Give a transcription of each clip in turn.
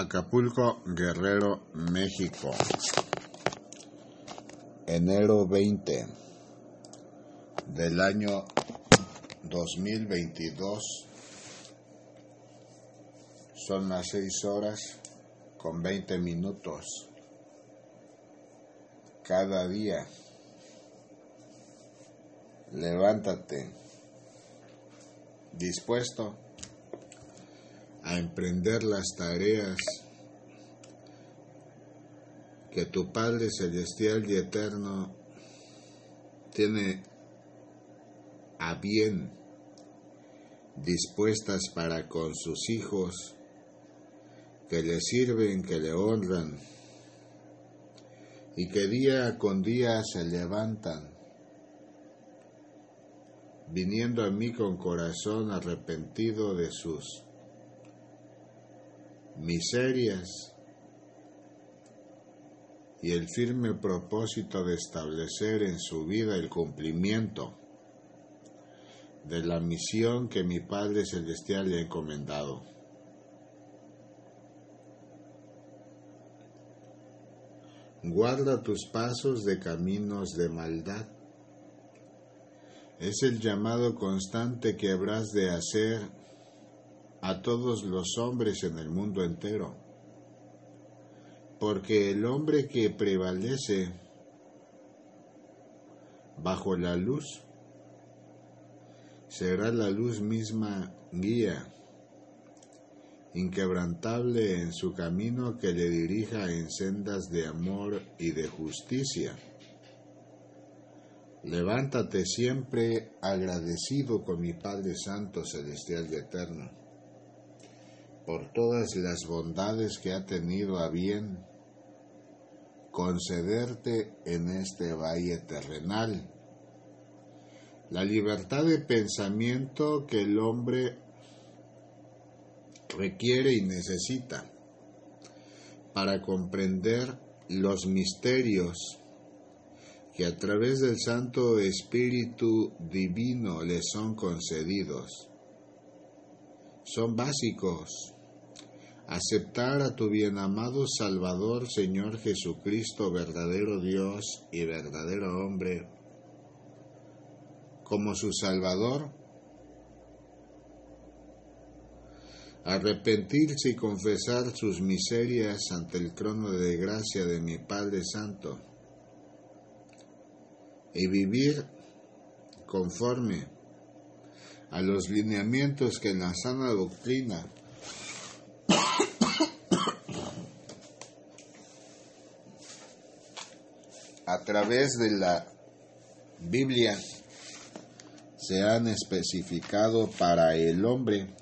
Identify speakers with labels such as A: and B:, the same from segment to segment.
A: Acapulco, Guerrero, México. Enero 20 del año 2022. Son las 6 horas con 20 minutos. Cada día. Levántate. Dispuesto a emprender las tareas que tu Padre Celestial y Eterno tiene a bien dispuestas para con sus hijos que le sirven, que le honran y que día con día se levantan viniendo a mí con corazón arrepentido de sus miserias y el firme propósito de establecer en su vida el cumplimiento de la misión que mi Padre Celestial le ha encomendado. Guarda tus pasos de caminos de maldad. Es el llamado constante que habrás de hacer a todos los hombres en el mundo entero. Porque el hombre que prevalece bajo la luz será la luz misma guía, inquebrantable en su camino que le dirija en sendas de amor y de justicia. Levántate siempre agradecido con mi Padre Santo, Celestial y Eterno, por todas las bondades que ha tenido a bien concederte en este valle terrenal. La libertad de pensamiento que el hombre requiere y necesita para comprender los misterios que a través del Santo Espíritu Divino le son concedidos. Son básicos. Aceptar a tu bienamado Salvador, Señor Jesucristo, verdadero Dios y verdadero hombre, como su Salvador. Arrepentirse y confesar sus miserias ante el trono de gracia de mi Padre Santo y vivir conforme a los lineamientos que en la sana doctrina a través de la Biblia se han especificado para el hombre.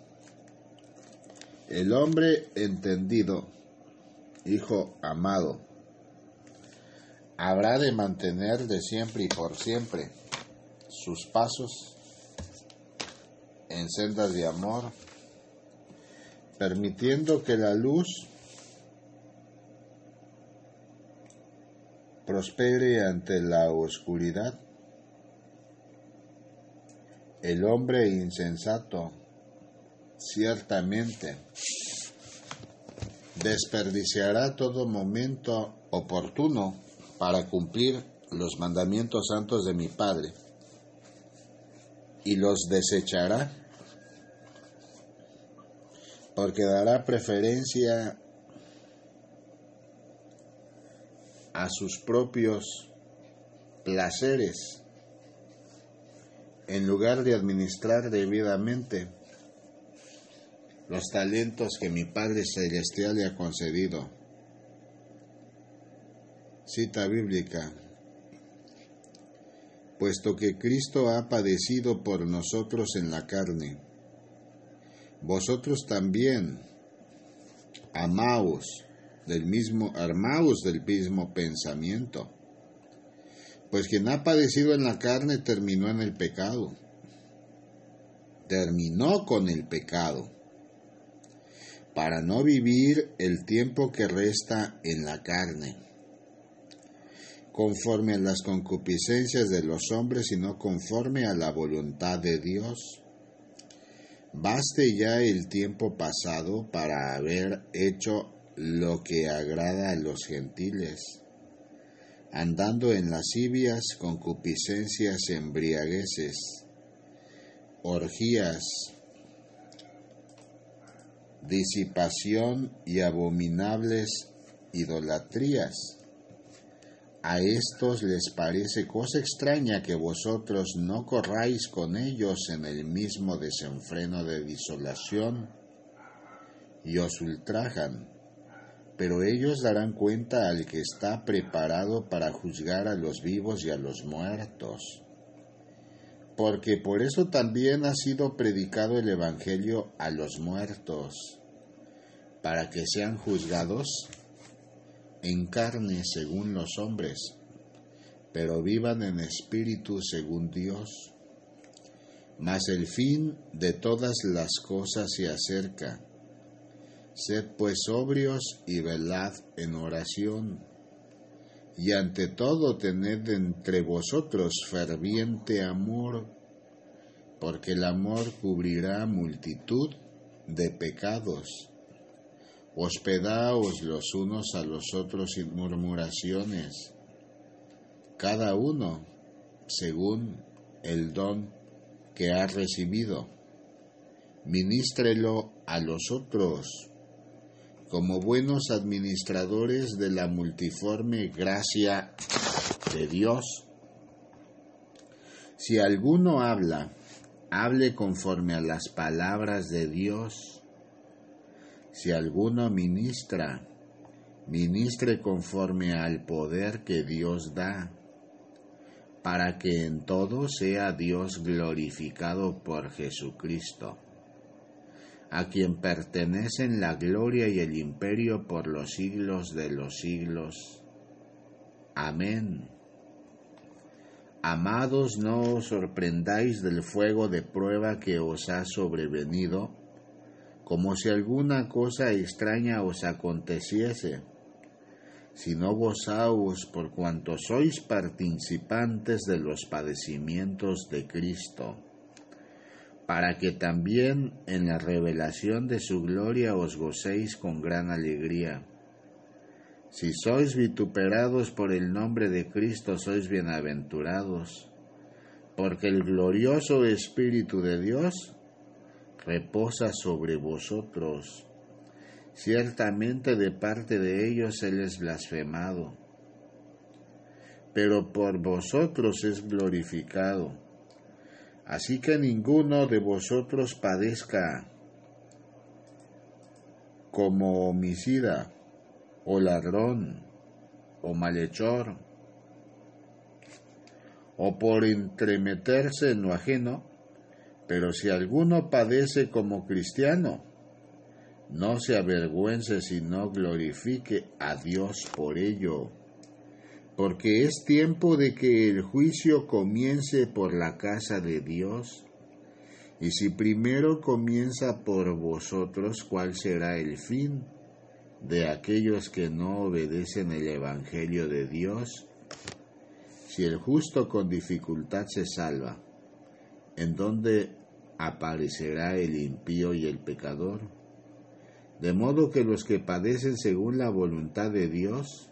A: El hombre entendido, hijo amado, habrá de mantener de siempre y por siempre sus pasos en sendas de amor, permitiendo que la luz prospere ante la oscuridad. El hombre insensato ciertamente desperdiciará todo momento oportuno para cumplir los mandamientos santos de mi Padre y los desechará porque dará preferencia a sus propios placeres en lugar de administrar debidamente los talentos que mi Padre Celestial le ha concedido. Cita bíblica. Puesto que Cristo ha padecido por nosotros en la carne, vosotros también amaos del mismo, armaos del mismo pensamiento. Pues quien ha padecido en la carne terminó en el pecado. Terminó con el pecado. Para no vivir el tiempo que resta en la carne. Conforme a las concupiscencias de los hombres, sino conforme a la voluntad de Dios. Baste ya el tiempo pasado para haber hecho lo que agrada a los gentiles, andando en lascivias, concupiscencias, embriagueces, orgías, disipación y abominables idolatrías. A estos les parece cosa extraña que vosotros no corráis con ellos en el mismo desenfreno de disolación y os ultrajan, pero ellos darán cuenta al que está preparado para juzgar a los vivos y a los muertos. Porque por eso también ha sido predicado el Evangelio a los muertos, para que sean juzgados en carne según los hombres, pero vivan en espíritu según Dios. Mas el fin de todas las cosas se acerca. Sed pues sobrios y velad en oración. Y ante todo tened entre vosotros ferviente amor, porque el amor cubrirá multitud de pecados Hospedaos los unos a los otros sin murmuraciones, cada uno según el don que ha recibido. Ministrelo a los otros como buenos administradores de la multiforme gracia de Dios. Si alguno habla, hable conforme a las palabras de Dios si alguno ministra, ministre conforme al poder que Dios da, para que en todo sea Dios glorificado por Jesucristo, a quien pertenecen la gloria y el imperio por los siglos de los siglos. Amén. Amados, no os sorprendáis del fuego de prueba que os ha sobrevenido, como si alguna cosa extraña os aconteciese, sino gozaos por cuanto sois participantes de los padecimientos de Cristo, para que también en la revelación de su gloria os gocéis con gran alegría. Si sois vituperados por el nombre de Cristo, sois bienaventurados, porque el glorioso Espíritu de Dios reposa sobre vosotros. Ciertamente de parte de ellos Él es blasfemado, pero por vosotros es glorificado. Así que ninguno de vosotros padezca como homicida, o ladrón, o malhechor, o por entremeterse en lo ajeno, pero si alguno padece como cristiano, no se avergüence sino glorifique a Dios por ello, porque es tiempo de que el juicio comience por la casa de Dios. Y si primero comienza por vosotros, ¿cuál será el fin de aquellos que no obedecen el Evangelio de Dios? Si el justo con dificultad se salva, en donde aparecerá el impío y el pecador. De modo que los que padecen según la voluntad de Dios,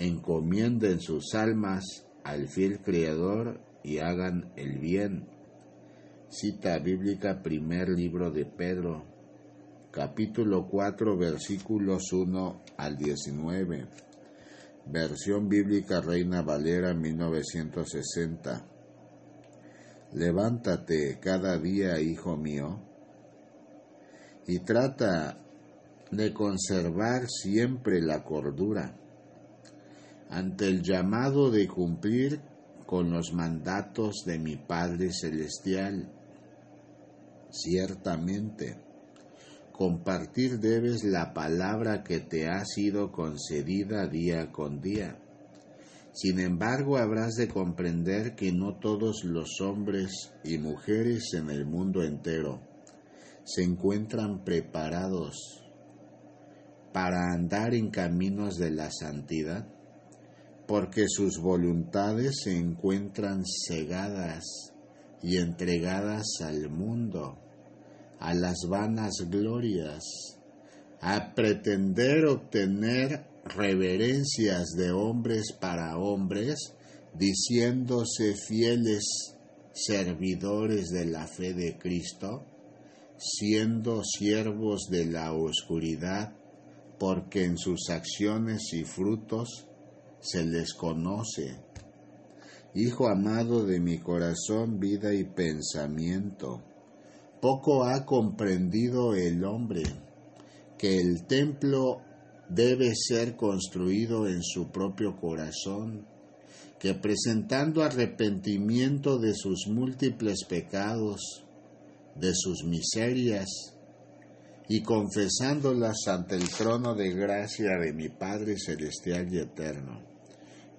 A: encomienden sus almas al fiel Creador y hagan el bien. Cita bíblica primer libro de Pedro, capítulo 4, versículos 1 al 19. Versión bíblica Reina Valera 1960. Levántate cada día, hijo mío, y trata de conservar siempre la cordura ante el llamado de cumplir con los mandatos de mi Padre Celestial. Ciertamente, compartir debes la palabra que te ha sido concedida día con día sin embargo, habrás de comprender que no todos los hombres y mujeres en el mundo entero se encuentran preparados para andar en caminos de la santidad, porque sus voluntades se encuentran cegadas y entregadas al mundo, a las vanas glorias, a pretender obtener reverencias de hombres para hombres, diciéndose fieles servidores de la fe de Cristo, siendo siervos de la oscuridad, porque en sus acciones y frutos se les conoce. Hijo amado de mi corazón, vida y pensamiento, poco ha comprendido el hombre que el templo debe ser construido en su propio corazón, que presentando arrepentimiento de sus múltiples pecados, de sus miserias, y confesándolas ante el trono de gracia de mi Padre Celestial y Eterno.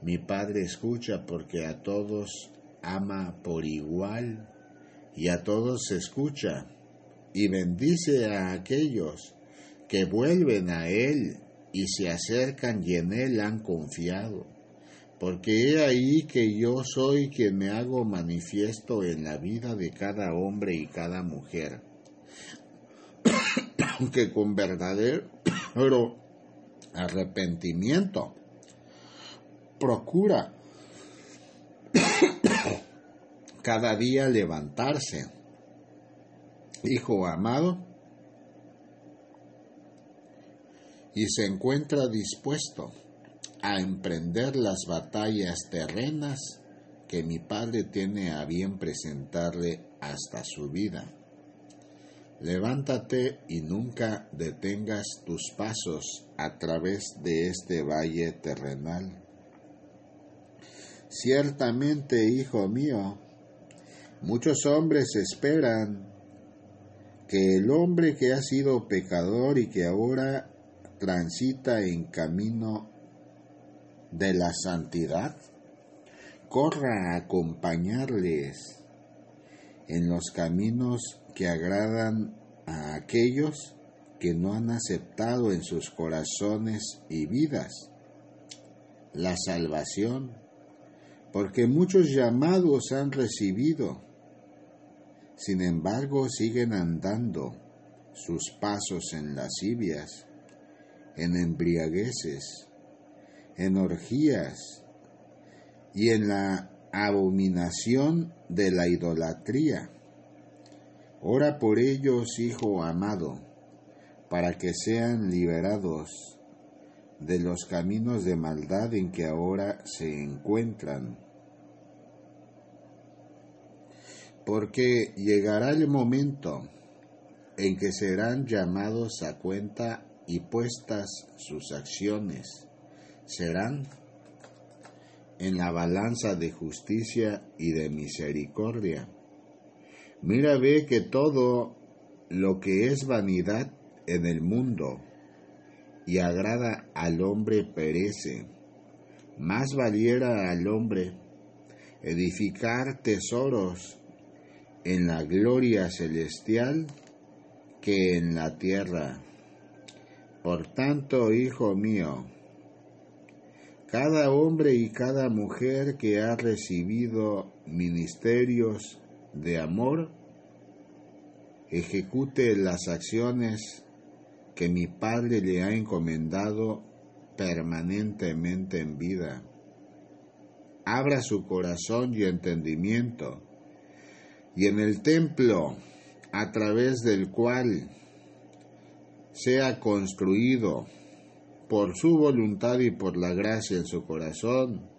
A: Mi Padre escucha porque a todos ama por igual y a todos escucha y bendice a aquellos que vuelven a Él y se acercan y en Él han confiado. Porque he ahí que yo soy quien me hago manifiesto en la vida de cada hombre y cada mujer, que con verdadero arrepentimiento procura cada día levantarse. Hijo amado, y se encuentra dispuesto a emprender las batallas terrenas que mi Padre tiene a bien presentarle hasta su vida. Levántate y nunca detengas tus pasos a través de este valle terrenal. Ciertamente, hijo mío, muchos hombres esperan que el hombre que ha sido pecador y que ahora transita en camino de la santidad, corra a acompañarles en los caminos que agradan a aquellos que no han aceptado en sus corazones y vidas la salvación, porque muchos llamados han recibido, sin embargo siguen andando sus pasos en lascivias en embriagueces, en orgías y en la abominación de la idolatría. Ora por ellos, Hijo amado, para que sean liberados de los caminos de maldad en que ahora se encuentran. Porque llegará el momento en que serán llamados a cuenta y puestas sus acciones serán en la balanza de justicia y de misericordia. Mira, ve que todo lo que es vanidad en el mundo y agrada al hombre perece. Más valiera al hombre edificar tesoros en la gloria celestial que en la tierra. Por tanto, hijo mío, cada hombre y cada mujer que ha recibido ministerios de amor, ejecute las acciones que mi Padre le ha encomendado permanentemente en vida. Abra su corazón y entendimiento, y en el templo a través del cual sea construido por su voluntad y por la gracia en su corazón,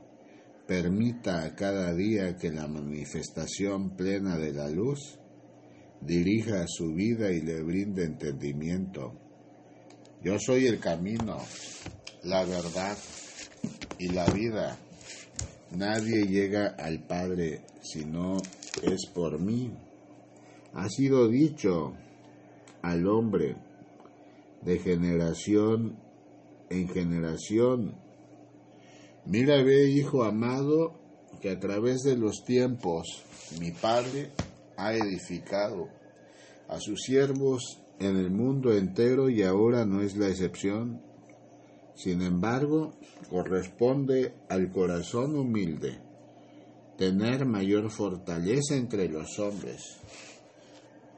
A: permita a cada día que la manifestación plena de la luz dirija su vida y le brinde entendimiento. Yo soy el camino, la verdad y la vida. Nadie llega al Padre si no es por mí. Ha sido dicho al hombre de generación en generación. Mira, ve, hijo amado, que a través de los tiempos mi Padre ha edificado a sus siervos en el mundo entero y ahora no es la excepción. Sin embargo, corresponde al corazón humilde tener mayor fortaleza entre los hombres,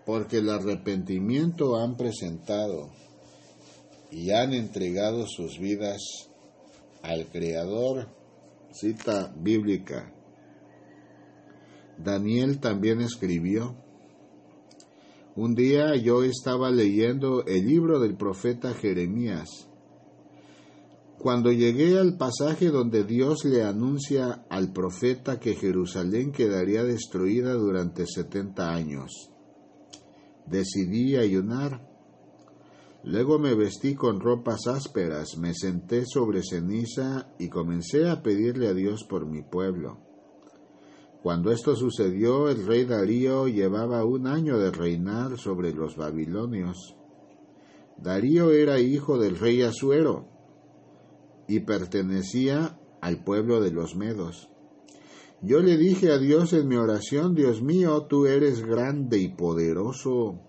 A: porque el arrepentimiento han presentado y han entregado sus vidas al Creador. Cita bíblica. Daniel también escribió, un día yo estaba leyendo el libro del profeta Jeremías. Cuando llegué al pasaje donde Dios le anuncia al profeta que Jerusalén quedaría destruida durante setenta años, decidí ayunar. Luego me vestí con ropas ásperas, me senté sobre ceniza y comencé a pedirle a Dios por mi pueblo. Cuando esto sucedió, el rey Darío llevaba un año de reinar sobre los babilonios. Darío era hijo del rey Asuero y pertenecía al pueblo de los medos. Yo le dije a Dios en mi oración, Dios mío, tú eres grande y poderoso.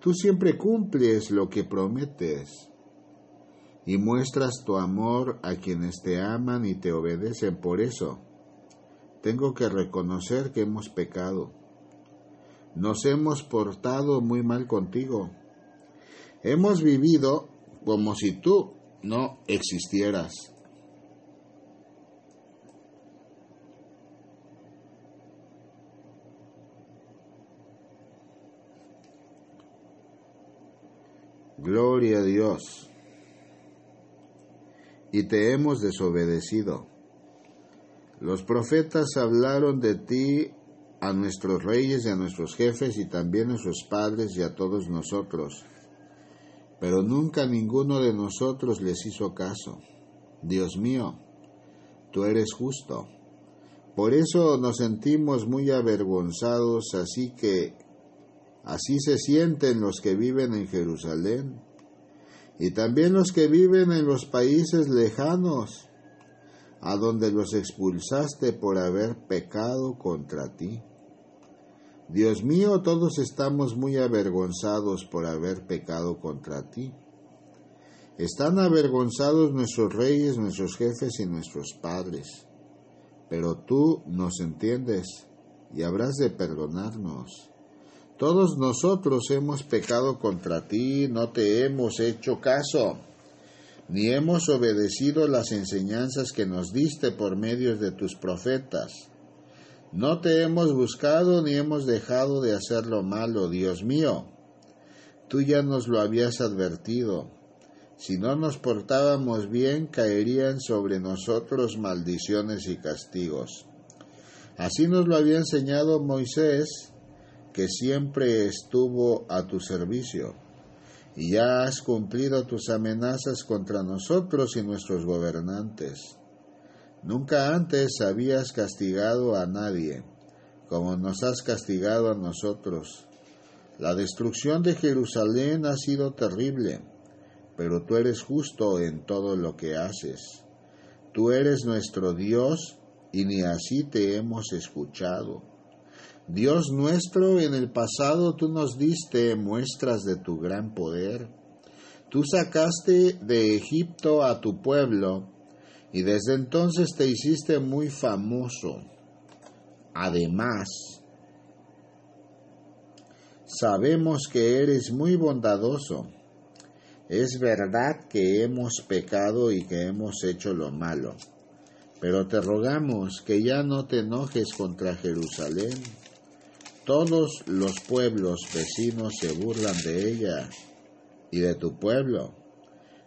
A: Tú siempre cumples lo que prometes y muestras tu amor a quienes te aman y te obedecen por eso tengo que reconocer que hemos pecado. Nos hemos portado muy mal contigo. Hemos vivido como si tú no existieras. Gloria a Dios. Y te hemos desobedecido. Los profetas hablaron de ti a nuestros reyes y a nuestros jefes y también a sus padres y a todos nosotros. Pero nunca ninguno de nosotros les hizo caso. Dios mío, tú eres justo. Por eso nos sentimos muy avergonzados, así que así se sienten los que viven en Jerusalén y también los que viven en los países lejanos a donde los expulsaste por haber pecado contra ti. Dios mío, todos estamos muy avergonzados por haber pecado contra ti. Están avergonzados nuestros reyes, nuestros jefes y nuestros padres, pero tú nos entiendes y habrás de perdonarnos. Todos nosotros hemos pecado contra ti, no te hemos hecho caso ni hemos obedecido las enseñanzas que nos diste por medio de tus profetas. No te hemos buscado ni hemos dejado de hacer lo malo, Dios mío. Tú ya nos lo habías advertido. Si no nos portábamos bien, caerían sobre nosotros maldiciones y castigos. Así nos lo había enseñado Moisés, que siempre estuvo a tu servicio y ya has cumplido tus amenazas contra nosotros y nuestros gobernantes. Nunca antes habías castigado a nadie, como nos has castigado a nosotros. La destrucción de Jerusalén ha sido terrible, pero tú eres justo en todo lo que haces. Tú eres nuestro Dios y ni así te hemos escuchado. Dios nuestro, en el pasado tú nos diste muestras de tu gran poder. Tú sacaste de Egipto a tu pueblo y desde entonces te hiciste muy famoso. Además, sabemos que eres muy bondadoso. Es verdad que hemos pecado y que hemos hecho lo malo, pero te rogamos que ya no te enojes contra Jerusalén todos los pueblos vecinos se burlan de ella y de tu pueblo.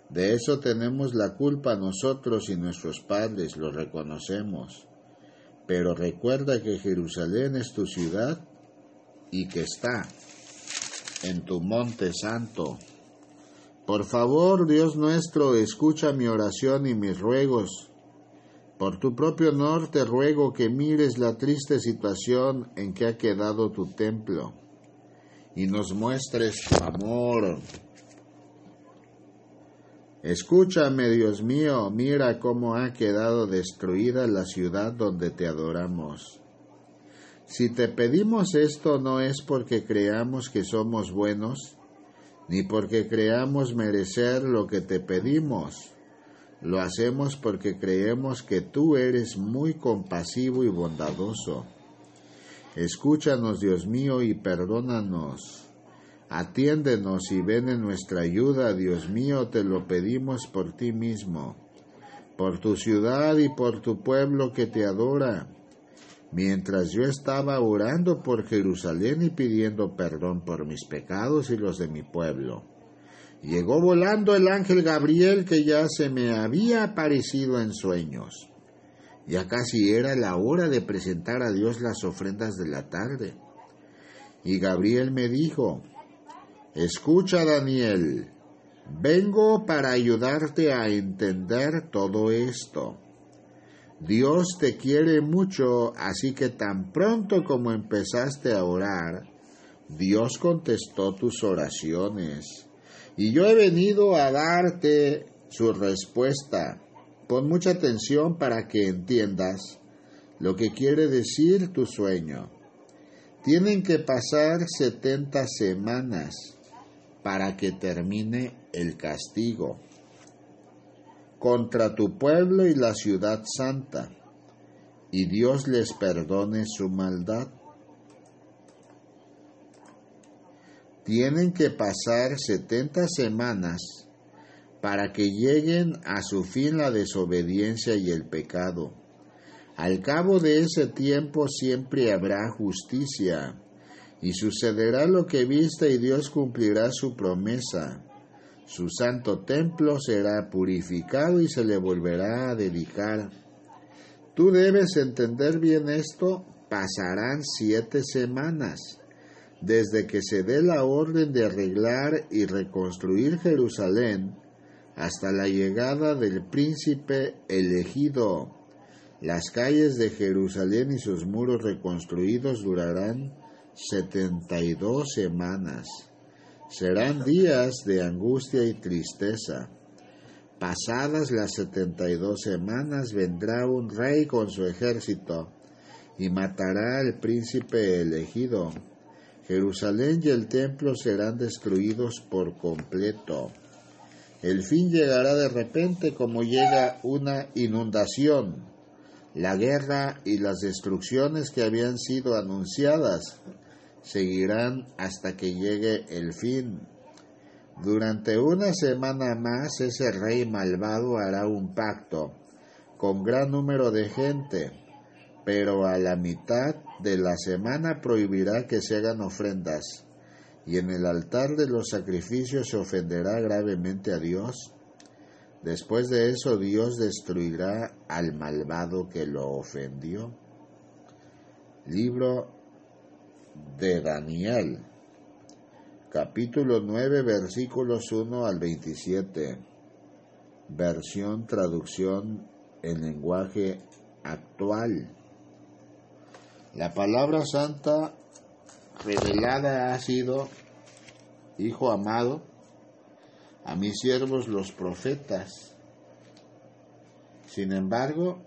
A: De eso tenemos la culpa nosotros y nuestros padres, lo reconocemos. Pero recuerda que Jerusalén es tu ciudad y que está en tu monte santo. Por favor, Dios nuestro, escucha mi oración y mis ruegos por tu propio honor te ruego que mires la triste situación en que ha quedado tu templo y nos muestres tu amor. Escúchame, Dios mío, mira cómo ha quedado destruida la ciudad donde te adoramos. Si te pedimos esto no es porque creamos que somos buenos, ni porque creamos merecer lo que te pedimos lo hacemos porque creemos que tú eres muy compasivo y bondadoso. Escúchanos, Dios mío, y perdónanos. Atiéndenos y ven en nuestra ayuda, Dios mío, te lo pedimos por ti mismo, por tu ciudad y por tu pueblo que te adora. Mientras yo estaba orando por Jerusalén y pidiendo perdón por mis pecados y los de mi pueblo, llegó volando el ángel Gabriel que ya se me había aparecido en sueños. Ya casi era la hora de presentar a Dios las ofrendas de la tarde. Y Gabriel me dijo, Escucha, Daniel, vengo para ayudarte a entender todo esto. Dios te quiere mucho, así que tan pronto como empezaste a orar, Dios contestó tus oraciones. Y yo he venido a darte su respuesta. Pon mucha atención para que entiendas lo que quiere decir tu sueño. Tienen que pasar setenta semanas para que termine el castigo contra tu pueblo y la ciudad santa, y Dios les perdone su maldad. Tienen que pasar setenta semanas para que lleguen a su fin la desobediencia y el pecado. Al cabo de ese tiempo siempre habrá justicia y sucederá lo que viste y Dios cumplirá su promesa. Su santo templo será purificado y se le volverá a dedicar. Tú debes entender bien esto, pasarán siete semanas desde que se dé la orden de arreglar y reconstruir Jerusalén hasta la llegada del príncipe elegido. Las calles de Jerusalén y sus muros reconstruidos durarán setenta y dos semanas. Serán días de angustia y tristeza. Pasadas las setenta y dos semanas vendrá un rey con su ejército y matará al príncipe elegido. Jerusalén y el templo serán destruidos por completo. El fin llegará de repente como llega una inundación. La guerra y las destrucciones que habían sido anunciadas seguirán hasta que llegue el fin. Durante una semana más ese rey malvado hará un pacto con gran número de gente, pero a la mitad de la semana prohibirá que se hagan ofrendas, y en el altar de los sacrificios se ofenderá gravemente a Dios. Después de eso Dios destruirá al malvado que lo ofendió. Libro de Daniel, capítulo 9, versículos 1 al 27, versión traducción en lenguaje actual. La palabra santa revelada ha sido, Hijo amado, a mis siervos los profetas. Sin embargo,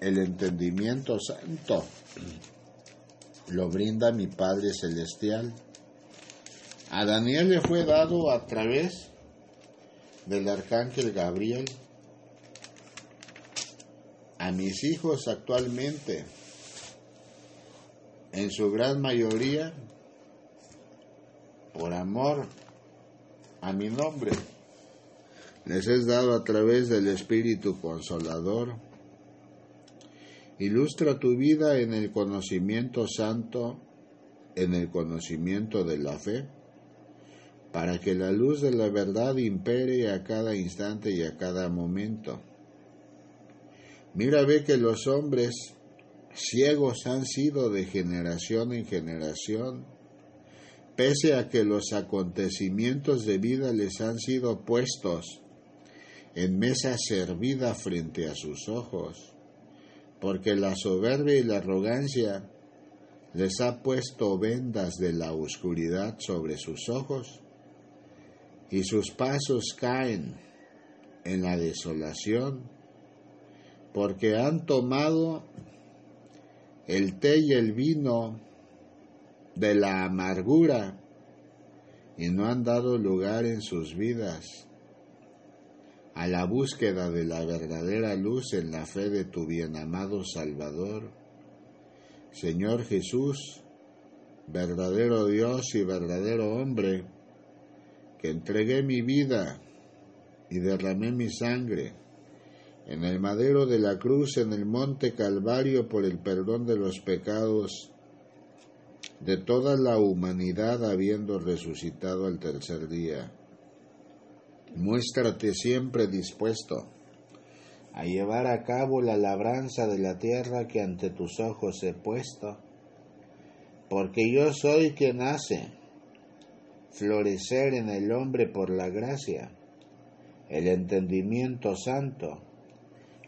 A: el entendimiento santo lo brinda mi Padre Celestial. A Daniel le fue dado a través del arcángel Gabriel. A mis hijos actualmente, en su gran mayoría, por amor a mi nombre, les es dado a través del Espíritu Consolador Ilustra tu vida en el conocimiento santo, en el conocimiento de la fe, para que la luz de la verdad impere a cada instante y a cada momento. Mira, ve que los hombres ciegos han sido de generación en generación, pese a que los acontecimientos de vida les han sido puestos en mesa servida frente a sus ojos porque la soberbia y la arrogancia les ha puesto vendas de la oscuridad sobre sus ojos y sus pasos caen en la desolación, porque han tomado el té y el vino de la amargura y no han dado lugar en sus vidas a la búsqueda de la verdadera luz en la fe de tu bienamado Salvador. Señor Jesús, verdadero Dios y verdadero hombre, que entregué mi vida y derramé mi sangre en el madero de la cruz en el monte Calvario por el perdón de los pecados de toda la humanidad habiendo resucitado al tercer día. Muéstrate siempre dispuesto a llevar a cabo la labranza de la tierra que ante tus ojos he puesto, porque yo soy quien hace florecer en el hombre por la gracia el entendimiento santo,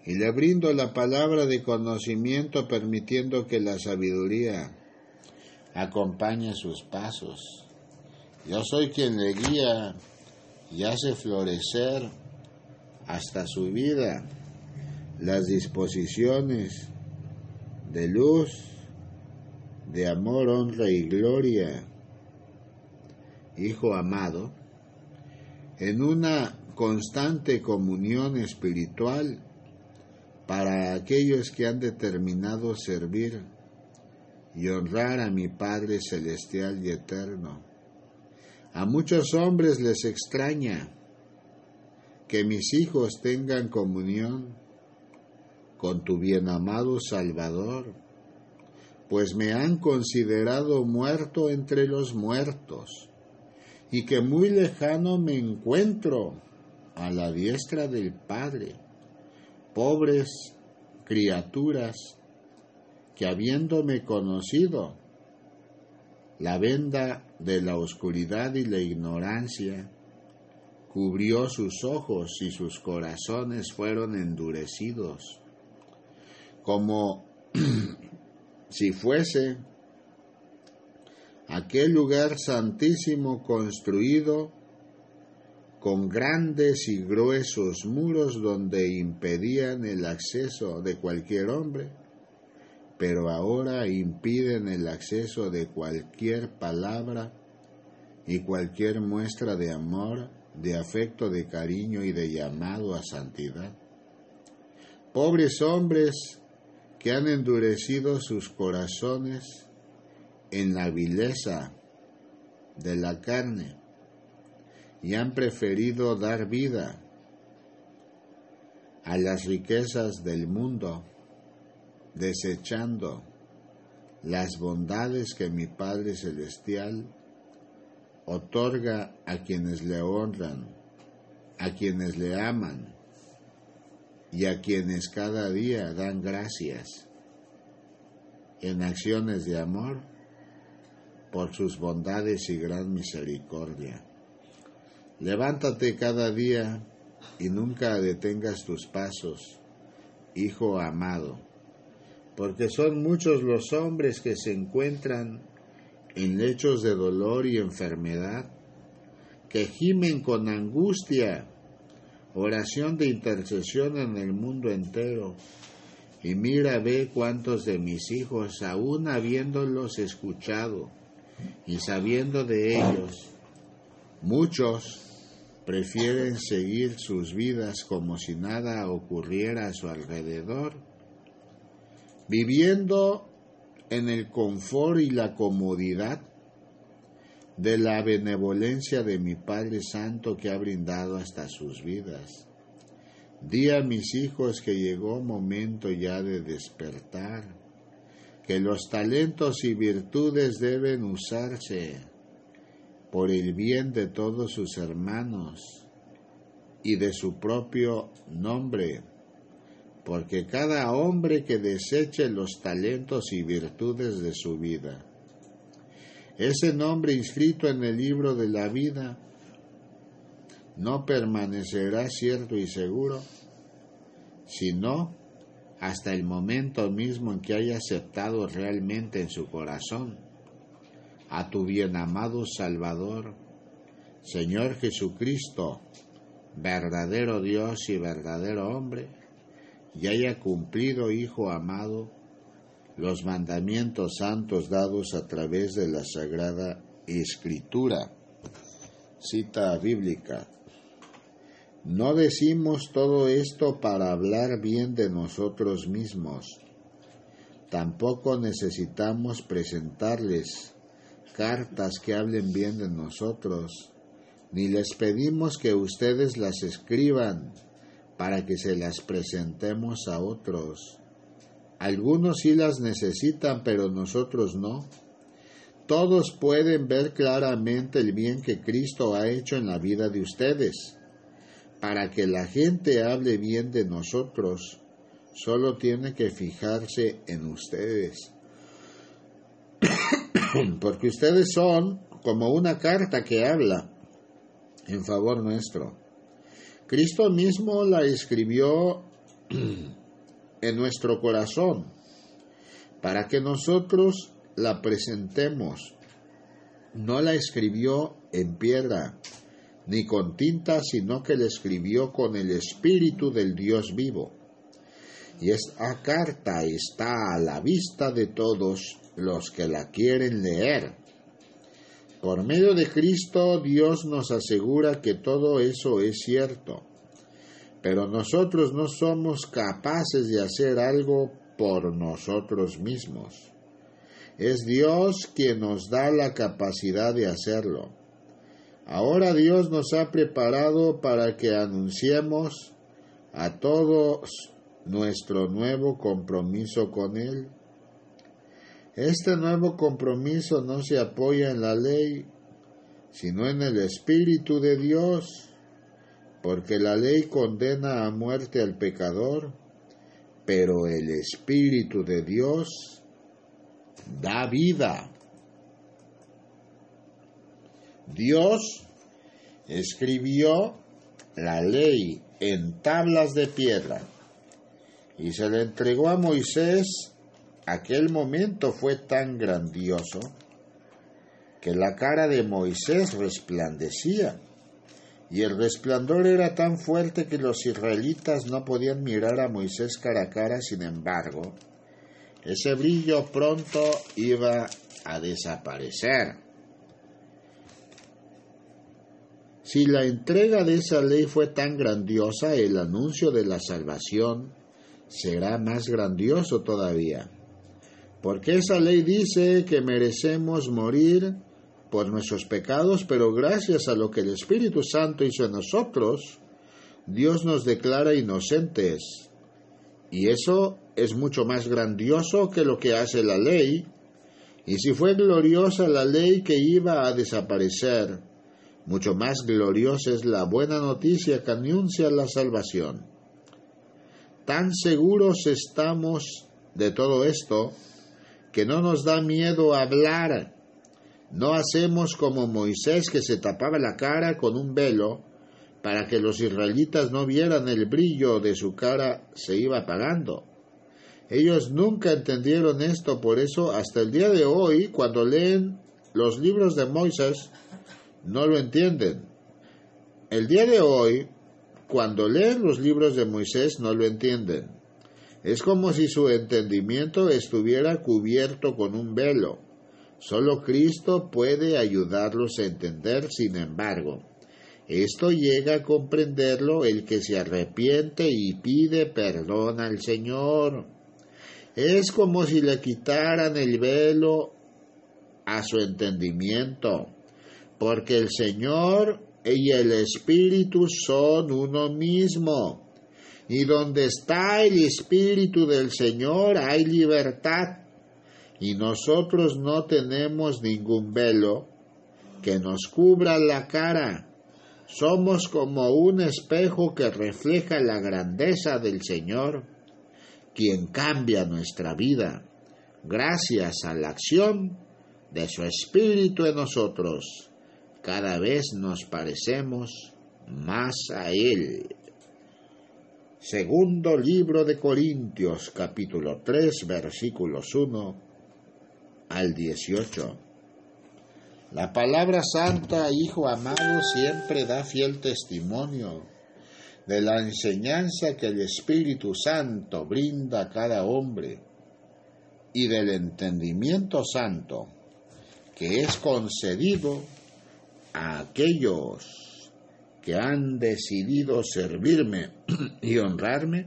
A: y le brindo la palabra de conocimiento permitiendo que la sabiduría acompañe sus pasos. Yo soy quien le guía y hace florecer hasta su vida las disposiciones de luz, de amor, honra y gloria. Hijo amado, en una constante comunión espiritual para aquellos que han determinado servir y honrar a mi Padre Celestial y Eterno. A muchos hombres les extraña que mis hijos tengan comunión con tu bien amado Salvador, pues me han considerado muerto entre los muertos, y que muy lejano me encuentro a la diestra del Padre, pobres criaturas que habiéndome conocido, la venda de la oscuridad y la ignorancia cubrió sus ojos y sus corazones fueron endurecidos, como si fuese aquel lugar santísimo construido con grandes y gruesos muros donde impedían el acceso de cualquier hombre, pero ahora impiden el acceso de cualquier palabra y cualquier muestra de amor, de afecto, de cariño y de llamado a santidad. Pobres hombres que han endurecido sus corazones en la vileza de la carne y han preferido dar vida a las riquezas del mundo, desechando las bondades que mi Padre Celestial otorga a quienes le honran, a quienes le aman y a quienes cada día dan gracias en acciones de amor por sus bondades y gran misericordia. Levántate cada día y nunca detengas tus pasos, hijo amado, porque son muchos los hombres que se encuentran en lechos de dolor y enfermedad, que gimen con angustia, oración de intercesión en el mundo entero. Y mira, ve cuántos de mis hijos, aún habiéndolos escuchado y sabiendo de ellos, muchos prefieren seguir sus vidas como si nada ocurriera a su alrededor, viviendo en el confort y la comodidad de la benevolencia de mi Padre Santo que ha brindado hasta sus vidas. Di a mis hijos que llegó momento ya de despertar, que los talentos y virtudes deben usarse por el bien de todos sus hermanos y de su propio nombre, porque cada hombre que deseche los talentos y virtudes de su vida, ese nombre inscrito en el libro de la vida, no permanecerá cierto y seguro, sino hasta el momento mismo en que haya aceptado realmente en su corazón a tu bien amado Salvador, Señor Jesucristo, verdadero Dios y verdadero hombre, y haya cumplido, Hijo amado, los mandamientos santos dados a través de la Sagrada Escritura. Cita bíblica. No decimos todo esto para hablar bien de nosotros mismos. Tampoco necesitamos presentarles cartas que hablen bien de nosotros, ni les pedimos que ustedes las escriban para que se las presentemos a otros. Algunos sí las necesitan, pero nosotros no. Todos pueden ver claramente el bien que Cristo ha hecho en la vida de ustedes. Para que la gente hable bien de nosotros, solo tiene que fijarse en ustedes. Porque ustedes son como una carta que habla en favor nuestro. Cristo mismo la escribió en nuestro corazón para que nosotros la presentemos. No la escribió en piedra ni con tinta, sino que la escribió con el Espíritu del Dios vivo. Y esta carta está a la vista de todos los que la quieren leer. Por medio de Cristo Dios nos asegura que todo eso es cierto, pero nosotros no somos capaces de hacer algo por nosotros mismos. Es Dios quien nos da la capacidad de hacerlo. Ahora Dios nos ha preparado para que anunciemos a todos nuestro nuevo compromiso con Él. Este nuevo compromiso no se apoya en la ley, sino en el Espíritu de Dios, porque la ley condena a muerte al pecador, pero el Espíritu de Dios da vida. Dios escribió la ley en tablas de piedra y se le entregó a Moisés Aquel momento fue tan grandioso que la cara de Moisés resplandecía, y el resplandor era tan fuerte que los israelitas no podían mirar a Moisés cara a cara, sin embargo, ese brillo pronto iba a desaparecer. Si la entrega de esa ley fue tan grandiosa, el anuncio de la salvación será más grandioso todavía. Porque esa ley dice que merecemos morir por nuestros pecados, pero gracias a lo que el Espíritu Santo hizo en nosotros, Dios nos declara inocentes. Y eso es mucho más grandioso que lo que hace la ley. Y si fue gloriosa la ley que iba a desaparecer, mucho más gloriosa es la buena noticia que anuncia la salvación. Tan seguros estamos de todo esto que no nos da miedo hablar. No hacemos como Moisés que se tapaba la cara con un velo para que los israelitas no vieran el brillo de su cara se iba apagando. Ellos nunca entendieron esto, por eso hasta el día de hoy, cuando leen los libros de Moisés, no lo entienden. El día de hoy, cuando leen los libros de Moisés, no lo entienden. Es como si su entendimiento estuviera cubierto con un velo. Solo Cristo puede ayudarlos a entender, sin embargo. Esto llega a comprenderlo el que se arrepiente y pide perdón al Señor. Es como si le quitaran el velo a su entendimiento, porque el Señor y el Espíritu son uno mismo. Y donde está el Espíritu del Señor hay libertad. Y nosotros no tenemos ningún velo que nos cubra la cara. Somos como un espejo que refleja la grandeza del Señor, quien cambia nuestra vida gracias a la acción de su Espíritu en nosotros. Cada vez nos parecemos más a Él. Segundo libro de Corintios, capítulo 3, versículos 1 al 18. La palabra santa, Hijo amado, siempre da fiel testimonio de la enseñanza que el Espíritu Santo brinda a cada hombre y del entendimiento santo que es concedido a aquellos que han decidido servirme y honrarme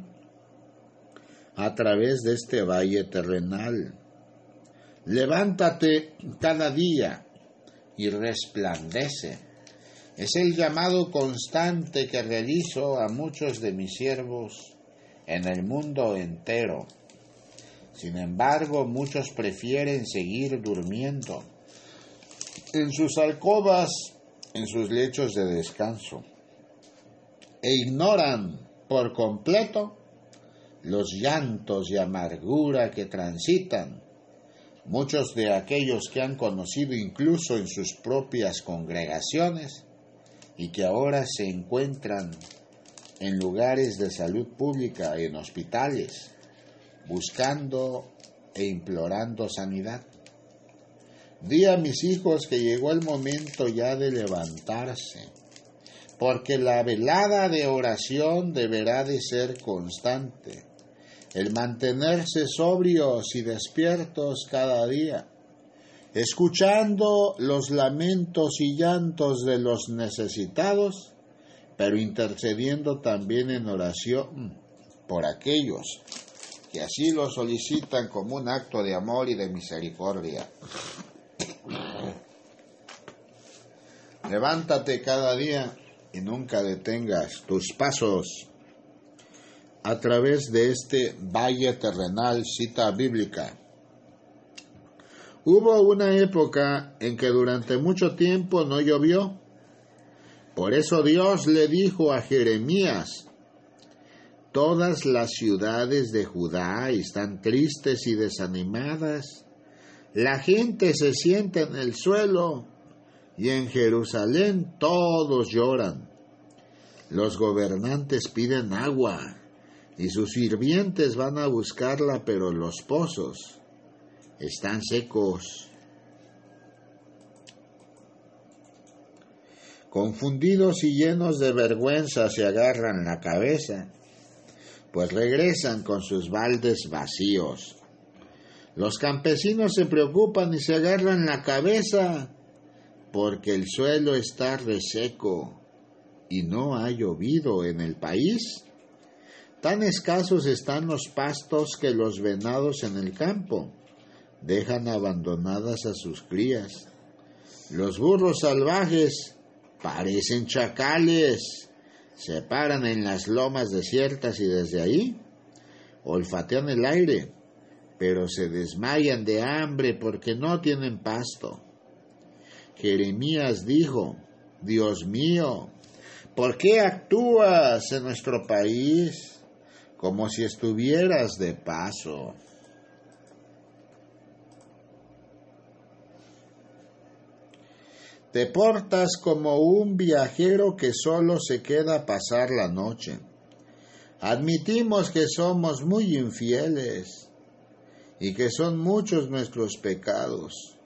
A: a través de este valle terrenal. Levántate cada día y resplandece, Es el llamado constante que realizo a muchos de mis siervos en el mundo entero. Sin embargo, muchos prefieren seguir durmiendo en sus alcobas, en sus lechos de descanso, e ignoran por completo los llantos y amargura que transitan muchos de aquellos que han conocido incluso en sus propias congregaciones y que ahora se encuentran en lugares de salud pública, en hospitales, buscando e implorando sanidad. Di a mis hijos que llegó el momento ya de levantarse, porque la velada de oración deberá de ser constante, el mantenerse sobrios y despiertos cada día, escuchando los lamentos y llantos de los necesitados, pero intercediendo también en oración por aquellos que así lo solicitan como un acto de amor y de misericordia. Levántate cada día y nunca detengas tus pasos a través de este valle terrenal cita bíblica. Hubo una época en que durante mucho tiempo no llovió. Por eso Dios le dijo a Jeremías, todas las ciudades de Judá están tristes y desanimadas. La gente se sienta en el suelo y en Jerusalén todos lloran. Los gobernantes piden agua y sus sirvientes van a buscarla, pero los pozos están secos. Confundidos y llenos de vergüenza se agarran la cabeza, pues regresan con sus baldes vacíos. Los campesinos se preocupan y se agarran la cabeza porque el suelo está reseco y no ha llovido en el país. Tan escasos están los pastos que los venados en el campo dejan abandonadas a sus crías. Los burros salvajes parecen chacales, se paran en las lomas desiertas y desde ahí olfatean el aire, pero se desmayan de hambre porque no tienen pasto. Jeremías dijo, Dios mío, ¿por qué actúas en nuestro país como si estuvieras de paso? Te portas como un viajero que solo se queda a pasar la noche. Admitimos que somos muy infieles y que son muchos nuestros pecados.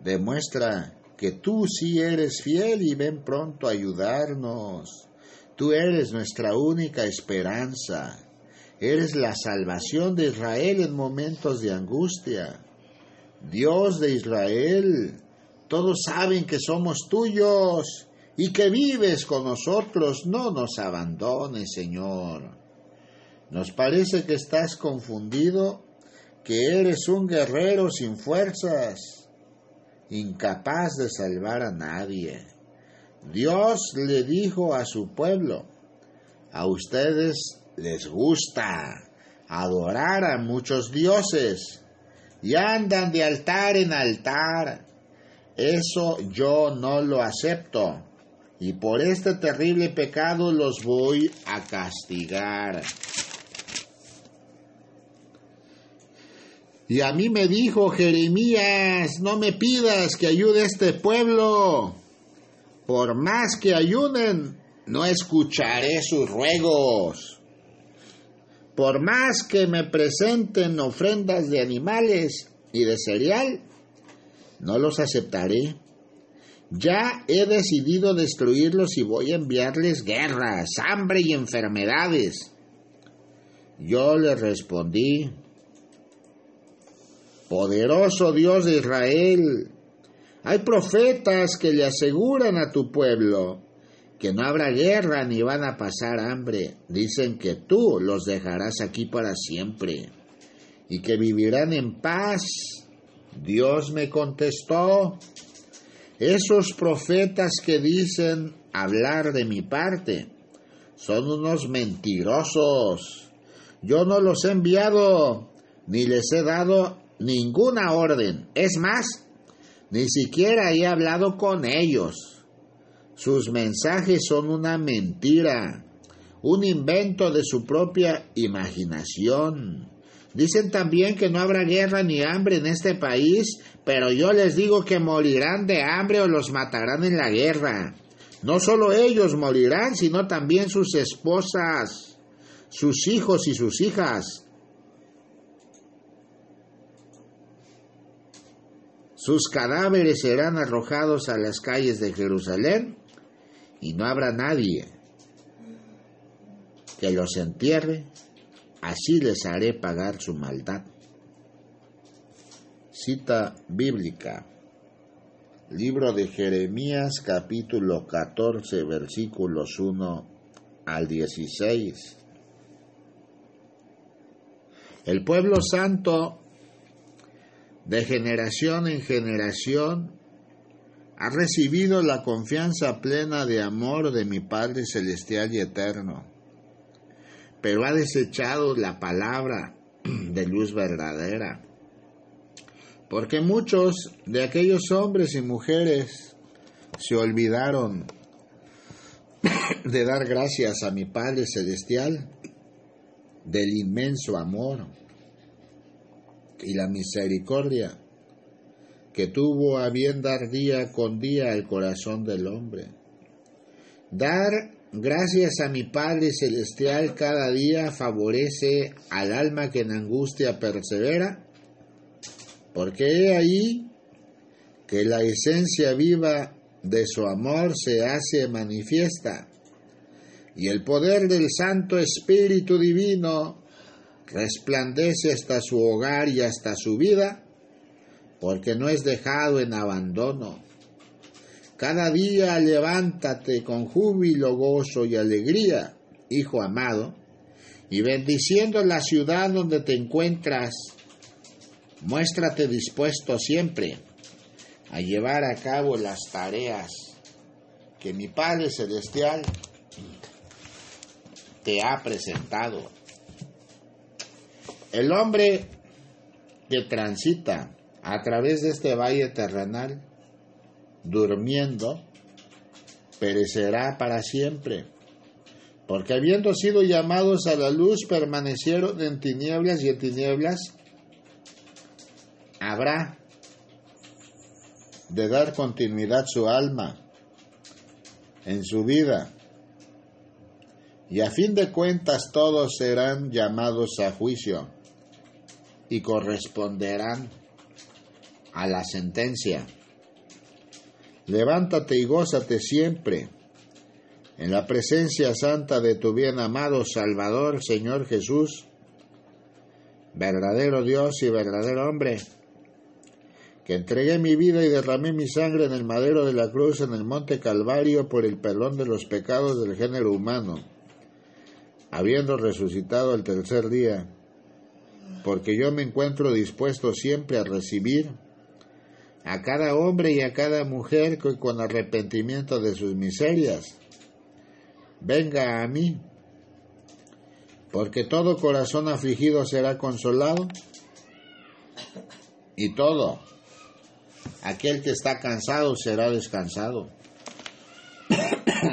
A: Demuestra que tú sí eres fiel y ven pronto a ayudarnos. Tú eres nuestra única esperanza. Eres la salvación de Israel en momentos de angustia. Dios de Israel, todos saben que somos tuyos y que vives con nosotros. No nos abandones, Señor. Nos parece que estás confundido, que eres un guerrero sin fuerzas incapaz de salvar a nadie. Dios le dijo a su pueblo, a ustedes les gusta adorar a muchos dioses y andan de altar en altar. Eso yo no lo acepto y por este terrible pecado los voy a castigar. Y a mí me dijo Jeremías, no me pidas que ayude a este pueblo. Por más que ayuden, no escucharé sus ruegos. Por más que me presenten ofrendas de animales y de cereal, no los aceptaré. Ya he decidido destruirlos y voy a enviarles guerras, hambre y enfermedades. Yo le respondí, poderoso Dios de Israel. Hay profetas que le aseguran a tu pueblo que no habrá guerra ni van a pasar hambre. Dicen que tú los dejarás aquí para siempre y que vivirán en paz. Dios me contestó, Esos profetas que dicen hablar de mi parte son unos mentirosos. Yo no los he enviado ni les he dado ninguna orden. Es más, ni siquiera he hablado con ellos. Sus mensajes son una mentira, un invento de su propia imaginación. Dicen también que no habrá guerra ni hambre en este país, pero yo les digo que morirán de hambre o los matarán en la guerra. No solo ellos morirán, sino también sus esposas, sus hijos y sus hijas. Sus cadáveres serán arrojados a las calles de Jerusalén y no habrá nadie que los entierre, así les haré pagar su maldad. Cita bíblica. Libro de Jeremías capítulo 14 versículos 1 al 16. El pueblo santo de generación en generación, ha recibido la confianza plena de amor de mi Padre Celestial y Eterno, pero ha desechado la palabra de luz verdadera, porque muchos de aquellos hombres y mujeres se olvidaron de dar gracias a mi Padre Celestial del inmenso amor y la misericordia que tuvo a bien dar día con día al corazón del hombre. Dar gracias a mi Padre Celestial cada día favorece al alma que en angustia persevera, porque he ahí que la esencia viva de su amor se hace manifiesta, y el poder del Santo Espíritu Divino resplandece hasta su hogar y hasta su vida, porque no es dejado en abandono. Cada día levántate con júbilo, gozo y alegría, hijo amado, y bendiciendo la ciudad donde te encuentras, muéstrate dispuesto siempre a llevar a cabo las tareas que mi Padre Celestial te ha presentado. El hombre que transita a través de este valle terrenal, durmiendo, perecerá para siempre, porque habiendo sido llamados a la luz, permanecieron en tinieblas y en tinieblas habrá de dar continuidad su alma en su vida. Y a fin de cuentas todos serán llamados a juicio y corresponderán a la sentencia. Levántate y gózate siempre en la presencia santa de tu bien amado Salvador, Señor Jesús, verdadero Dios y verdadero hombre, que entregué mi vida y derramé mi sangre en el madero de la cruz en el monte Calvario por el perdón de los pecados del género humano, habiendo resucitado el tercer día porque yo me encuentro dispuesto siempre a recibir a cada hombre y a cada mujer que con arrepentimiento de sus miserias venga a mí, porque todo corazón afligido será consolado y todo aquel que está cansado será descansado.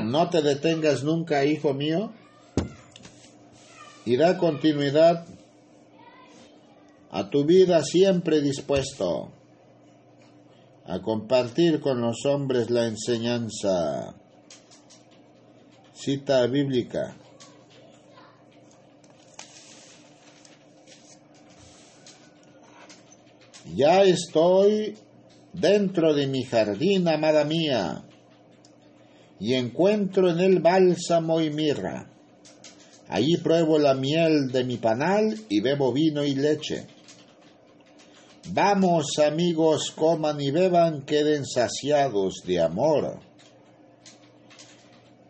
A: no te detengas nunca, hijo mío, y da continuidad a tu vida siempre dispuesto a compartir con los hombres la enseñanza. Cita bíblica. Ya estoy dentro de mi jardín, amada mía, y encuentro en él bálsamo y mirra. Allí pruebo la miel de mi panal y bebo vino y leche. Vamos amigos, coman y beban, queden saciados de amor.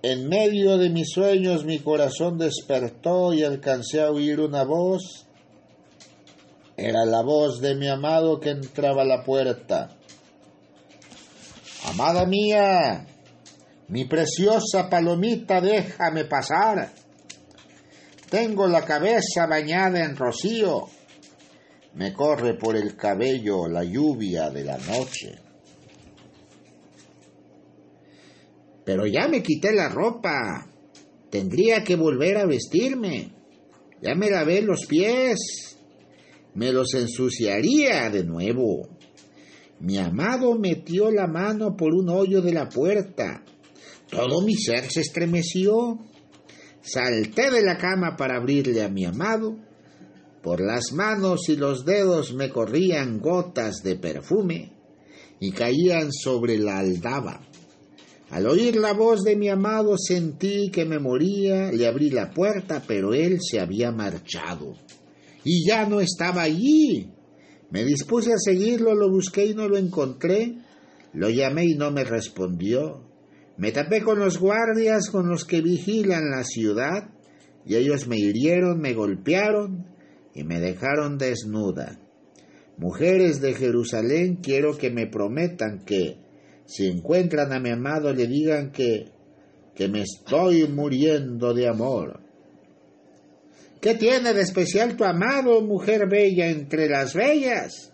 A: En medio de mis sueños mi corazón despertó y alcancé a oír una voz. Era la voz de mi amado que entraba a la puerta. Amada mía, mi preciosa palomita, déjame pasar. Tengo la cabeza bañada en rocío. Me corre por el cabello la lluvia de la noche. Pero ya me quité la ropa. Tendría que volver a vestirme. Ya me lavé los pies. Me los ensuciaría de nuevo. Mi amado metió la mano por un hoyo de la puerta. Todo mi ser se estremeció. Salté de la cama para abrirle a mi amado. Por las manos y los dedos me corrían gotas de perfume y caían sobre la aldaba. Al oír la voz de mi amado sentí que me moría, le abrí la puerta, pero él se había marchado. Y ya no estaba allí. Me dispuse a seguirlo, lo busqué y no lo encontré. Lo llamé y no me respondió. Me tapé con los guardias con los que vigilan la ciudad, y ellos me hirieron, me golpearon y me dejaron desnuda. Mujeres de Jerusalén, quiero que me prometan que, si encuentran a mi amado, le digan que, que me estoy muriendo de amor. ¿Qué tiene de especial tu amado, mujer bella, entre las bellas?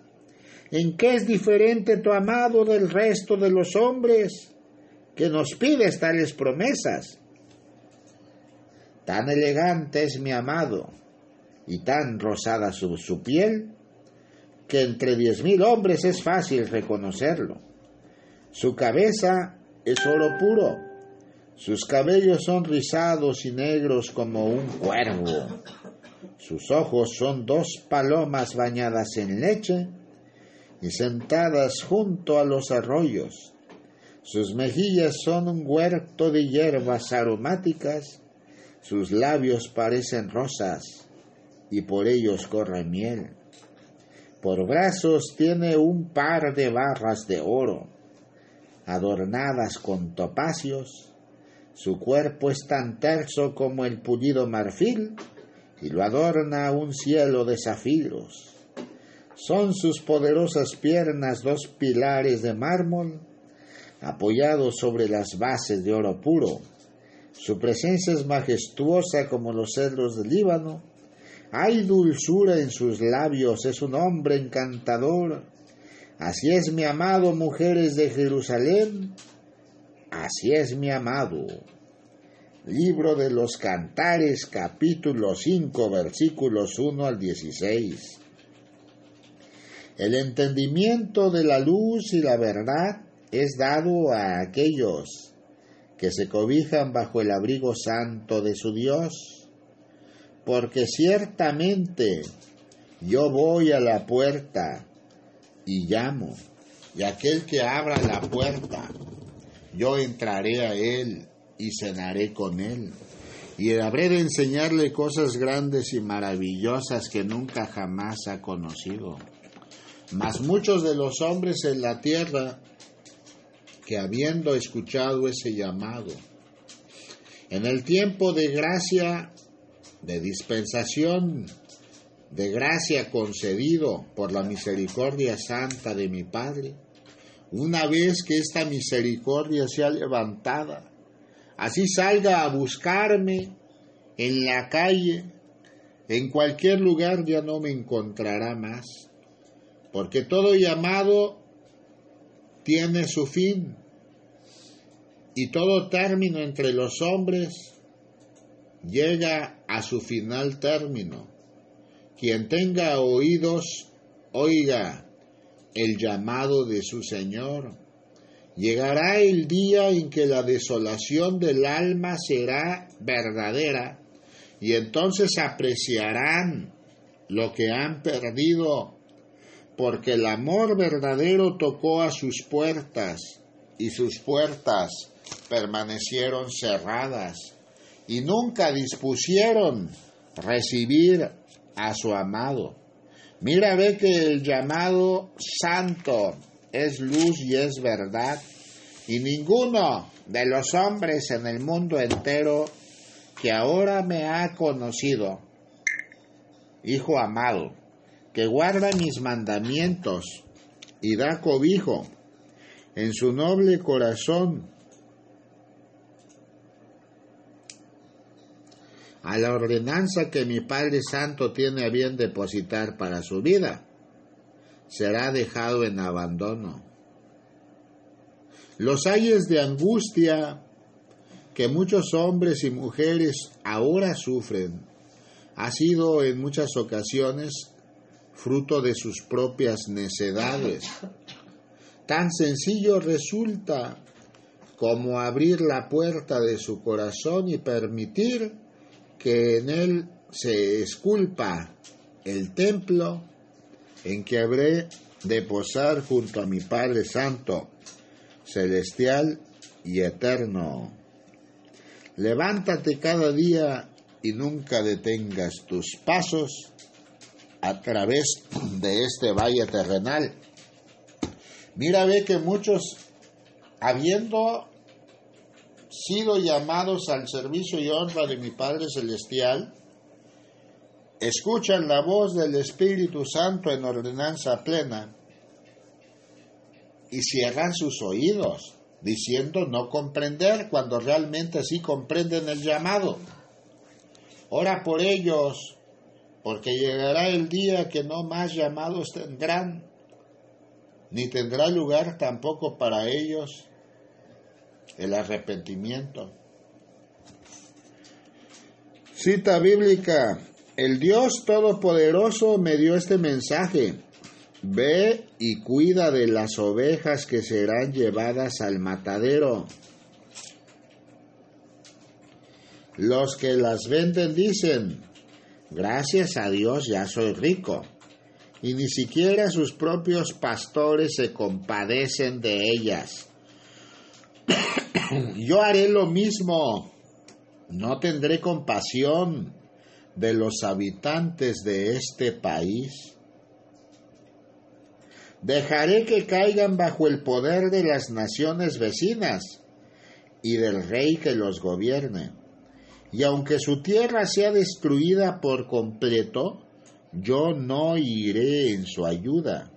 A: ¿En qué es diferente tu amado del resto de los hombres? que nos pides tales promesas. Tan elegante es mi amado y tan rosada su, su piel que entre diez mil hombres es fácil reconocerlo. Su cabeza es oro puro, sus cabellos son rizados y negros como un cuervo, sus ojos son dos palomas bañadas en leche y sentadas junto a los arroyos. Sus mejillas son un huerto de hierbas aromáticas, sus labios parecen rosas y por ellos corre miel. Por brazos tiene un par de barras de oro, adornadas con topacios. Su cuerpo es tan terso como el pulido marfil y lo adorna un cielo de zafiros. Son sus poderosas piernas dos pilares de mármol apoyado sobre las bases de oro puro. Su presencia es majestuosa como los cedros del Líbano. Hay dulzura en sus labios, es un hombre encantador. Así es mi amado, mujeres de Jerusalén. Así es mi amado. Libro de los Cantares, capítulo 5, versículos 1 al 16. El entendimiento de la luz y la verdad es dado a aquellos que se cobijan bajo el abrigo santo de su Dios, porque ciertamente yo voy a la puerta y llamo, y aquel que abra la puerta, yo entraré a él y cenaré con él, y habré de enseñarle cosas grandes y maravillosas que nunca jamás ha conocido. Mas muchos de los hombres en la tierra que habiendo escuchado ese llamado, en el tiempo de gracia, de dispensación, de gracia concedido por la misericordia santa de mi Padre, una vez que esta misericordia sea levantada, así salga a buscarme en la calle, en cualquier lugar ya no me encontrará más, porque todo llamado tiene su fin y todo término entre los hombres llega a su final término. Quien tenga oídos, oiga el llamado de su Señor. Llegará el día en que la desolación del alma será verdadera y entonces apreciarán lo que han perdido porque el amor verdadero tocó a sus puertas y sus puertas permanecieron cerradas y nunca dispusieron recibir a su amado. Mira, ve que el llamado santo es luz y es verdad, y ninguno de los hombres en el mundo entero que ahora me ha conocido, hijo amado, que guarda mis mandamientos y da cobijo en su noble corazón a la ordenanza que mi Padre Santo tiene a bien depositar para su vida, será dejado en abandono. Los ayes de angustia que muchos hombres y mujeres ahora sufren ha sido en muchas ocasiones fruto de sus propias necedades. Tan sencillo resulta como abrir la puerta de su corazón y permitir que en él se esculpa el templo en que habré de posar junto a mi Padre Santo, celestial y eterno. Levántate cada día y nunca detengas tus pasos a través de este valle terrenal. Mira, ve que muchos, habiendo sido llamados al servicio y honra de mi Padre Celestial, escuchan la voz del Espíritu Santo en ordenanza plena y cierran sus oídos, diciendo no comprender cuando realmente sí comprenden el llamado. Ora por ellos, porque llegará el día que no más llamados tendrán, ni tendrá lugar tampoco para ellos el arrepentimiento. Cita bíblica, el Dios Todopoderoso me dio este mensaje. Ve y cuida de las ovejas que serán llevadas al matadero. Los que las venden dicen, gracias a Dios ya soy rico. Y ni siquiera sus propios pastores se compadecen de ellas. Yo haré lo mismo. No tendré compasión de los habitantes de este país. Dejaré que caigan bajo el poder de las naciones vecinas y del rey que los gobierne. Y aunque su tierra sea destruida por completo, yo no iré en su ayuda.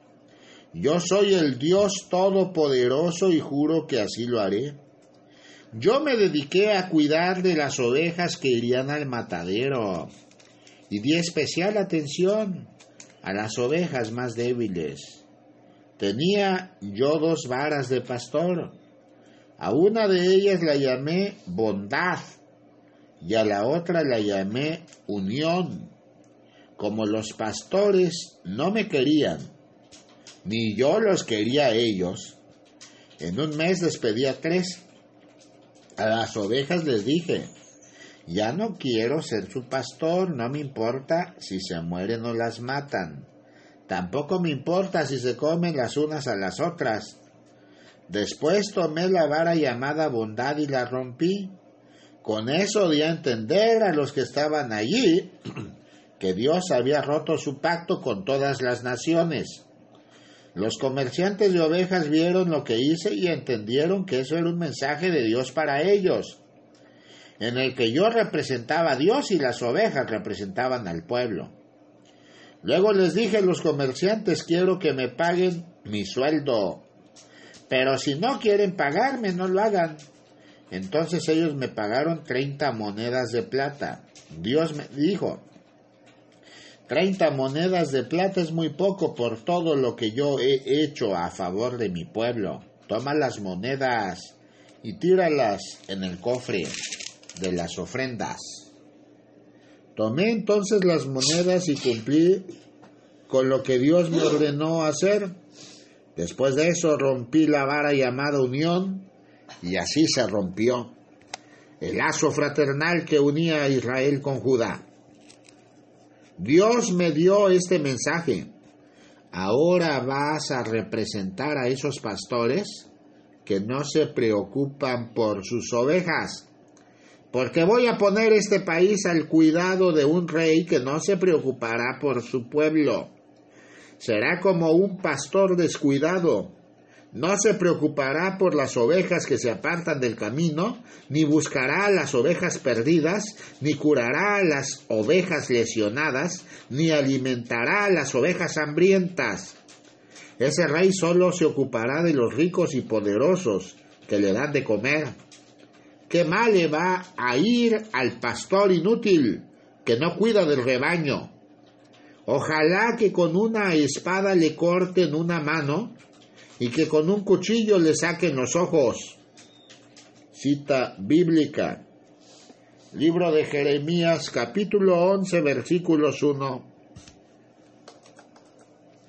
A: Yo soy el Dios Todopoderoso y juro que así lo haré. Yo me dediqué a cuidar de las ovejas que irían al matadero y di especial atención a las ovejas más débiles. Tenía yo dos varas de pastor. A una de ellas la llamé bondad y a la otra la llamé unión. Como los pastores no me querían, ni yo los quería a ellos, en un mes despedí a tres a las ovejas les dije, ya no quiero ser su pastor, no me importa si se mueren o las matan. Tampoco me importa si se comen las unas a las otras. Después tomé la vara llamada bondad y la rompí. Con eso di a entender a los que estaban allí que Dios había roto su pacto con todas las naciones. Los comerciantes de ovejas vieron lo que hice y entendieron que eso era un mensaje de Dios para ellos, en el que yo representaba a Dios y las ovejas representaban al pueblo. Luego les dije a los comerciantes, quiero que me paguen mi sueldo, pero si no quieren pagarme, no lo hagan. Entonces ellos me pagaron treinta monedas de plata. Dios me dijo, Treinta monedas de plata es muy poco por todo lo que yo he hecho a favor de mi pueblo. Toma las monedas y tíralas en el cofre de las ofrendas. Tomé entonces las monedas y cumplí con lo que Dios me ordenó hacer. Después de eso rompí la vara llamada unión y así se rompió el lazo fraternal que unía a Israel con Judá. Dios me dio este mensaje. Ahora vas a representar a esos pastores que no se preocupan por sus ovejas. Porque voy a poner este país al cuidado de un rey que no se preocupará por su pueblo. Será como un pastor descuidado no se preocupará por las ovejas que se apartan del camino, ni buscará a las ovejas perdidas, ni curará las ovejas lesionadas, ni alimentará a las ovejas hambrientas. Ese rey solo se ocupará de los ricos y poderosos que le dan de comer. ¿Qué mal le va a ir al pastor inútil que no cuida del rebaño? Ojalá que con una espada le corten una mano y que con un cuchillo le saquen los ojos. Cita bíblica. Libro de Jeremías capítulo 11 versículos 1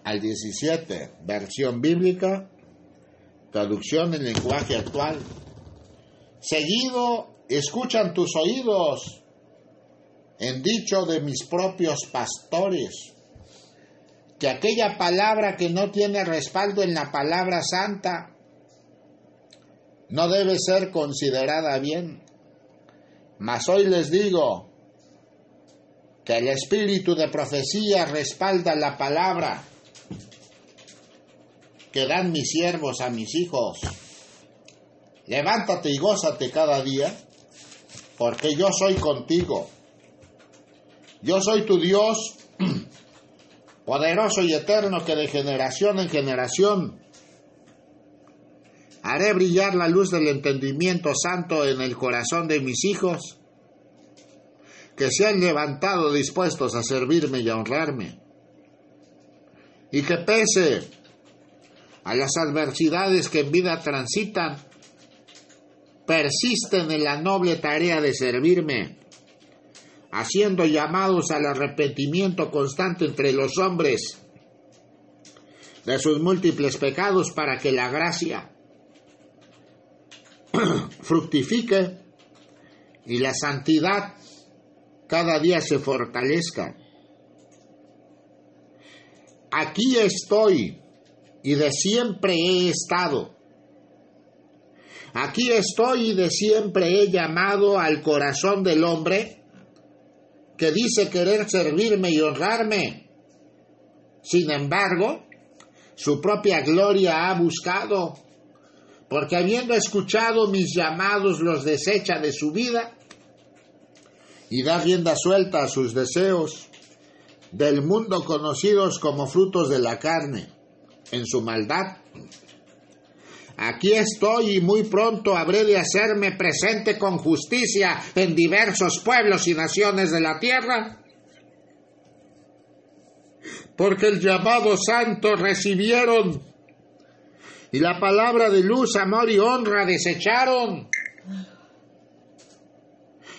A: al 17. Versión bíblica. Traducción en lenguaje actual. Seguido escuchan tus oídos en dicho de mis propios pastores, que aquella palabra que no tiene respaldo en la palabra santa no debe ser considerada bien. Mas hoy les digo que el espíritu de profecía respalda la palabra que dan mis siervos a mis hijos. Levántate y gózate cada día, porque yo soy contigo. Yo soy tu Dios, poderoso y eterno, que de generación en generación haré brillar la luz del entendimiento santo en el corazón de mis hijos, que se han levantado dispuestos a servirme y a honrarme, y que pese a las adversidades que en vida transitan, persisten en la noble tarea de servirme, haciendo llamados al arrepentimiento constante entre los hombres de sus múltiples pecados para que la gracia fructifique y la santidad cada día se fortalezca. Aquí estoy y de siempre he estado Aquí estoy y de siempre he llamado al corazón del hombre que dice querer servirme y honrarme. Sin embargo, su propia gloria ha buscado, porque habiendo escuchado mis llamados los desecha de su vida y da rienda suelta a sus deseos del mundo conocidos como frutos de la carne, en su maldad Aquí estoy y muy pronto habré de hacerme presente con justicia en diversos pueblos y naciones de la tierra. Porque el llamado santo recibieron y la palabra de luz, amor y honra desecharon.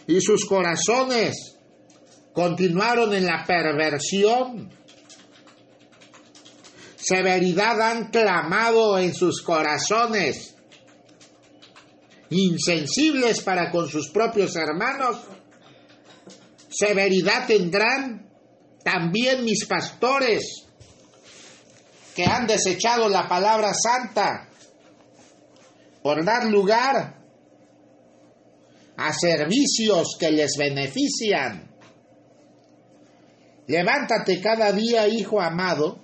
A: Y sus corazones continuaron en la perversión severidad han clamado en sus corazones, insensibles para con sus propios hermanos, severidad tendrán también mis pastores que han desechado la palabra santa. Por dar lugar a servicios que les benefician. Levántate cada día, hijo amado,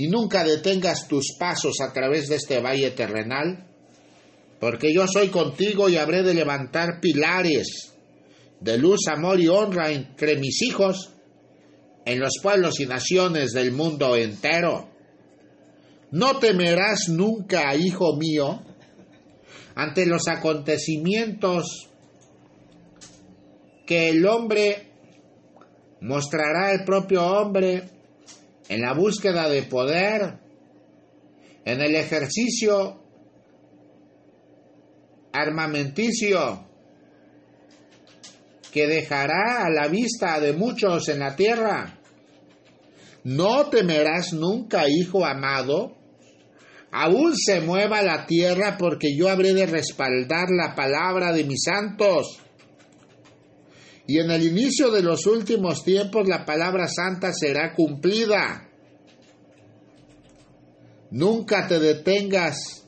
A: y nunca detengas tus pasos a través de este valle terrenal, porque yo soy contigo y habré de levantar pilares de luz, amor y honra entre mis hijos en los pueblos y naciones del mundo entero. No temerás nunca, hijo mío, ante los acontecimientos que el hombre mostrará el propio hombre en la búsqueda de poder, en el ejercicio armamenticio que dejará a la vista de muchos en la tierra. No temerás nunca, hijo amado, aún se mueva la tierra porque yo habré de respaldar la palabra de mis santos. Y en el inicio de los últimos tiempos la palabra santa será cumplida. Nunca te detengas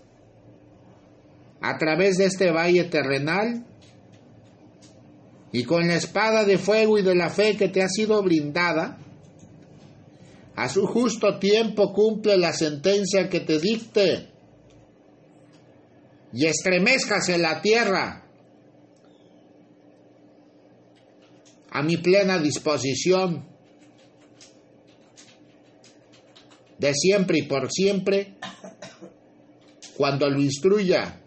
A: a través de este valle terrenal y con la espada de fuego y de la fe que te ha sido brindada, a su justo tiempo cumple la sentencia que te dicte y estremezcase la tierra a mi plena disposición. de siempre y por siempre, cuando lo instruya.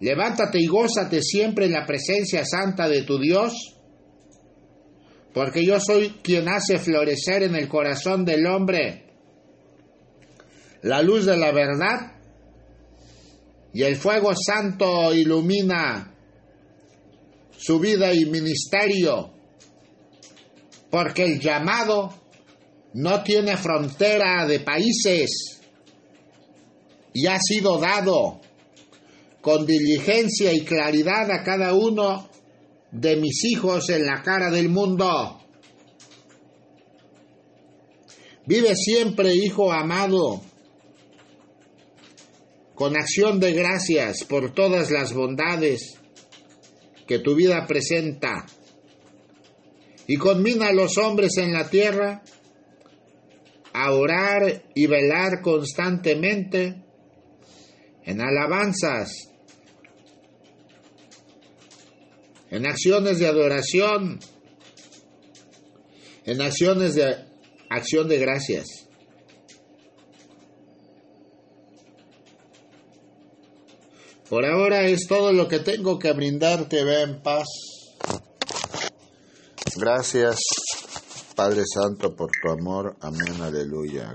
A: Levántate y gózate siempre en la presencia santa de tu Dios, porque yo soy quien hace florecer en el corazón del hombre la luz de la verdad y el fuego santo ilumina su vida y ministerio, porque el llamado no tiene frontera de países y ha sido dado con diligencia y claridad a cada uno de mis hijos en la cara del mundo. Vive siempre, hijo amado, con acción de gracias por todas las bondades que tu vida presenta y conmina a los hombres en la tierra a orar y velar constantemente en alabanzas, en acciones de adoración, en acciones de acción de gracias. Por ahora es todo lo que tengo que brindarte. Ve en paz. Gracias, Padre Santo, por tu amor. Amén, aleluya.